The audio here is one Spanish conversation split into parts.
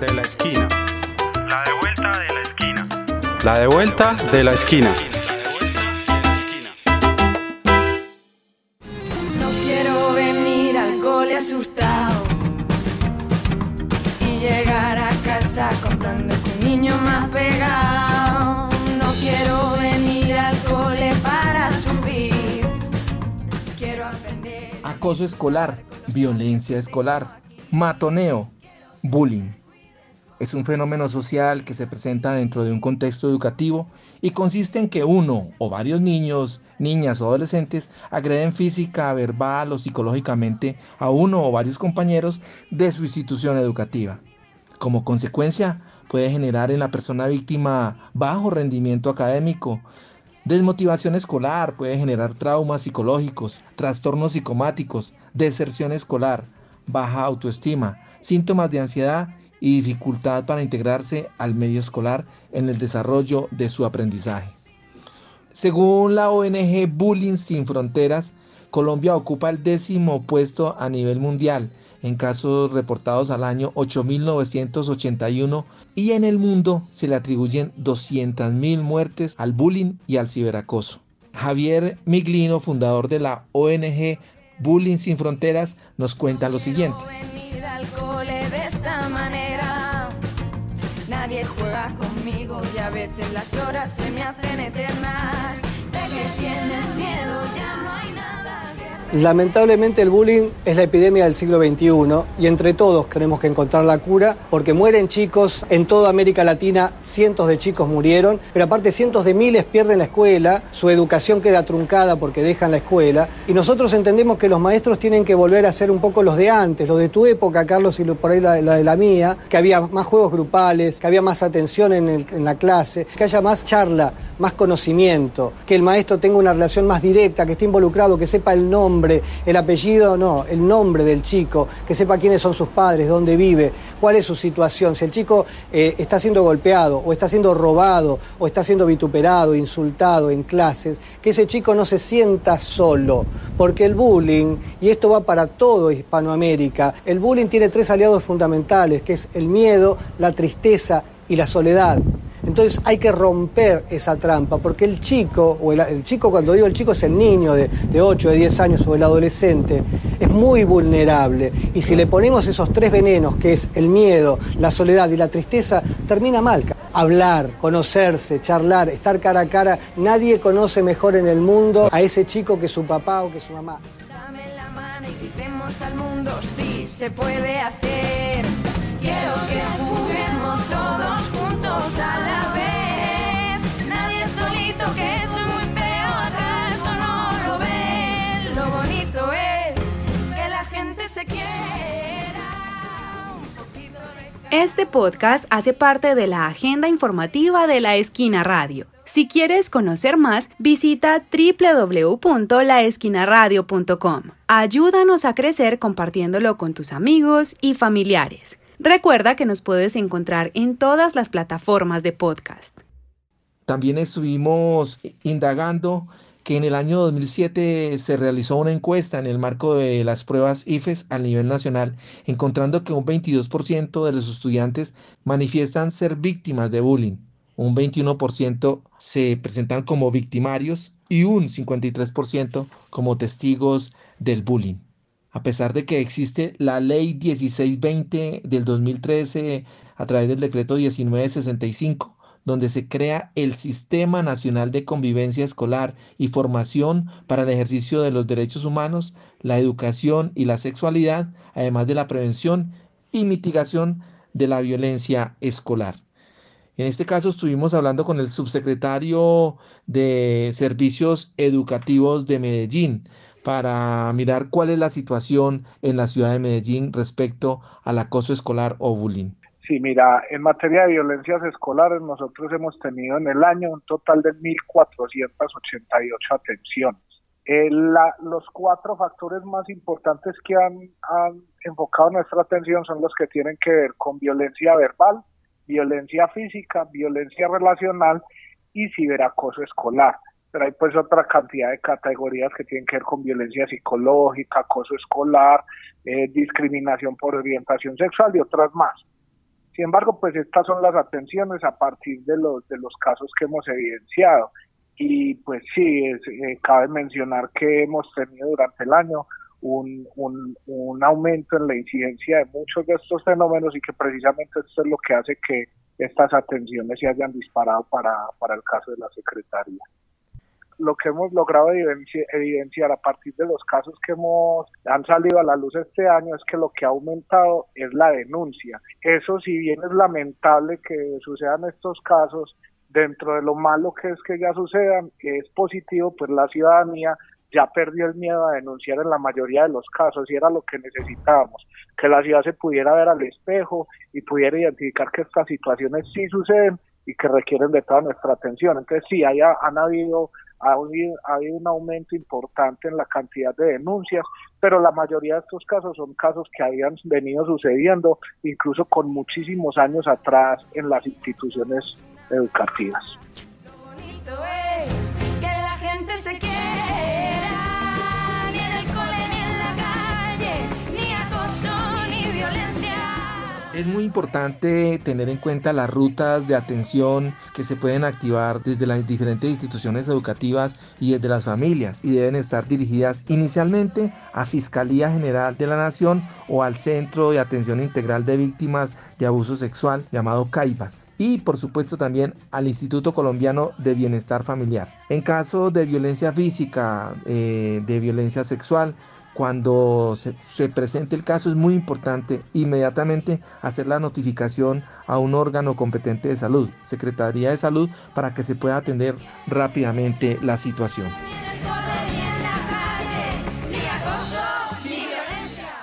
de la esquina. La de vuelta de la esquina. La de vuelta de la esquina. No quiero venir al cole asustado y llegar a casa contando que un niño más pegado. No quiero venir al cole para sufrir. Quiero aprender. acoso escolar, violencia escolar, matoneo, bullying. Es un fenómeno social que se presenta dentro de un contexto educativo y consiste en que uno o varios niños, niñas o adolescentes agreden física, verbal o psicológicamente a uno o varios compañeros de su institución educativa. Como consecuencia, puede generar en la persona víctima bajo rendimiento académico, Desmotivación escolar puede generar traumas psicológicos, trastornos psicomáticos, deserción escolar, baja autoestima, síntomas de ansiedad y dificultad para integrarse al medio escolar en el desarrollo de su aprendizaje. Según la ONG Bullying Sin Fronteras, Colombia ocupa el décimo puesto a nivel mundial en casos reportados al año 8.981 y en el mundo se le atribuyen 200.000 muertes al bullying y al ciberacoso. Javier Miglino, fundador de la ONG Bullying Sin Fronteras, nos cuenta lo siguiente. A veces las horas se me hacen eternas. Lamentablemente el bullying es la epidemia del siglo XXI y entre todos tenemos que encontrar la cura porque mueren chicos en toda América Latina, cientos de chicos murieron, pero aparte cientos de miles pierden la escuela, su educación queda truncada porque dejan la escuela y nosotros entendemos que los maestros tienen que volver a ser un poco los de antes, los de tu época, Carlos, y por ahí la, de la mía, que había más juegos grupales, que había más atención en, en la clase, que haya más charla, más conocimiento, que el maestro tenga una relación más directa, que esté involucrado, que sepa el nombre, el apellido, no, el nombre del chico, que sepa quiénes son sus padres, dónde vive, cuál es su situación, si el chico eh, está siendo golpeado o está siendo robado o está siendo vituperado, insultado en clases, que ese chico no se sienta solo, porque el bullying, y esto va para todo Hispanoamérica, el bullying tiene tres aliados fundamentales, que es el miedo, la tristeza y la soledad. Entonces hay que romper esa trampa, porque el chico, o el, chico cuando digo el chico es el niño de, de 8, de 10 años o el adolescente, es muy vulnerable. Y si le ponemos esos tres venenos, que es el miedo, la soledad y la tristeza, termina mal. Hablar, conocerse, charlar, estar cara a cara, nadie conoce mejor en el mundo a ese chico que su papá o que su mamá. Dame la mano y gritemos al mundo, sí se puede hacer. Quiero que Este podcast hace parte de la agenda informativa de La Esquina Radio. Si quieres conocer más, visita www.laesquinaradio.com. Ayúdanos a crecer compartiéndolo con tus amigos y familiares. Recuerda que nos puedes encontrar en todas las plataformas de podcast. También estuvimos indagando que en el año 2007 se realizó una encuesta en el marco de las pruebas IFES a nivel nacional, encontrando que un 22% de los estudiantes manifiestan ser víctimas de bullying, un 21% se presentan como victimarios y un 53% como testigos del bullying. A pesar de que existe la ley 1620 del 2013 a través del decreto 1965, donde se crea el Sistema Nacional de Convivencia Escolar y Formación para el ejercicio de los derechos humanos, la educación y la sexualidad, además de la prevención y mitigación de la violencia escolar. En este caso estuvimos hablando con el subsecretario de Servicios Educativos de Medellín para mirar cuál es la situación en la ciudad de Medellín respecto al acoso escolar o bullying. Sí, mira, en materia de violencias escolares nosotros hemos tenido en el año un total de 1.488 atenciones. Eh, la, los cuatro factores más importantes que han, enfocado nuestra atención son los que tienen que ver con violencia verbal, violencia física, violencia relacional y ciberacoso escolar. Pero hay pues otra cantidad de categorías que tienen que ver con violencia psicológica, acoso escolar, eh, discriminación por orientación sexual y otras más. Sin embargo, pues estas son las atenciones a partir de los, de los casos que hemos evidenciado. Y pues sí, eh, cabe mencionar que hemos tenido durante el año un, un, un, aumento en la incidencia de muchos de estos fenómenos y que precisamente esto es lo que hace que estas atenciones se hayan disparado para, para el caso de la Secretaría. Lo que hemos logrado evidenciar a partir de los casos que hemos han salido a la luz este año es que lo que ha aumentado es la denuncia. Eso si bien es lamentable que sucedan estos casos, dentro de lo malo que es que ya sucedan, es positivo, pues la ciudadanía ya perdió el miedo a denunciar en la mayoría de los casos y era lo que necesitábamos, que la ciudad se pudiera ver al espejo y pudiera identificar que estas situaciones sí suceden y que requieren de toda nuestra atención. Entonces sí, haya, han habido, ha habido, ha habido un aumento importante en la cantidad de denuncias, pero la mayoría de estos casos son casos que habían venido sucediendo incluso con muchísimos años atrás en las instituciones educativas. Es muy importante tener en cuenta las rutas de atención que se pueden activar desde las diferentes instituciones educativas y desde las familias y deben estar dirigidas inicialmente a Fiscalía General de la Nación o al Centro de Atención Integral de Víctimas de Abuso Sexual llamado CAIBAS y por supuesto también al Instituto Colombiano de Bienestar Familiar. En caso de violencia física, eh, de violencia sexual, cuando se, presente el caso es muy importante inmediatamente hacer la notificación a un órgano competente de salud, Secretaría de Salud, para que se pueda atender rápidamente la situación.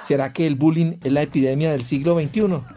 ¿Será que el bullying es la epidemia del siglo XXI?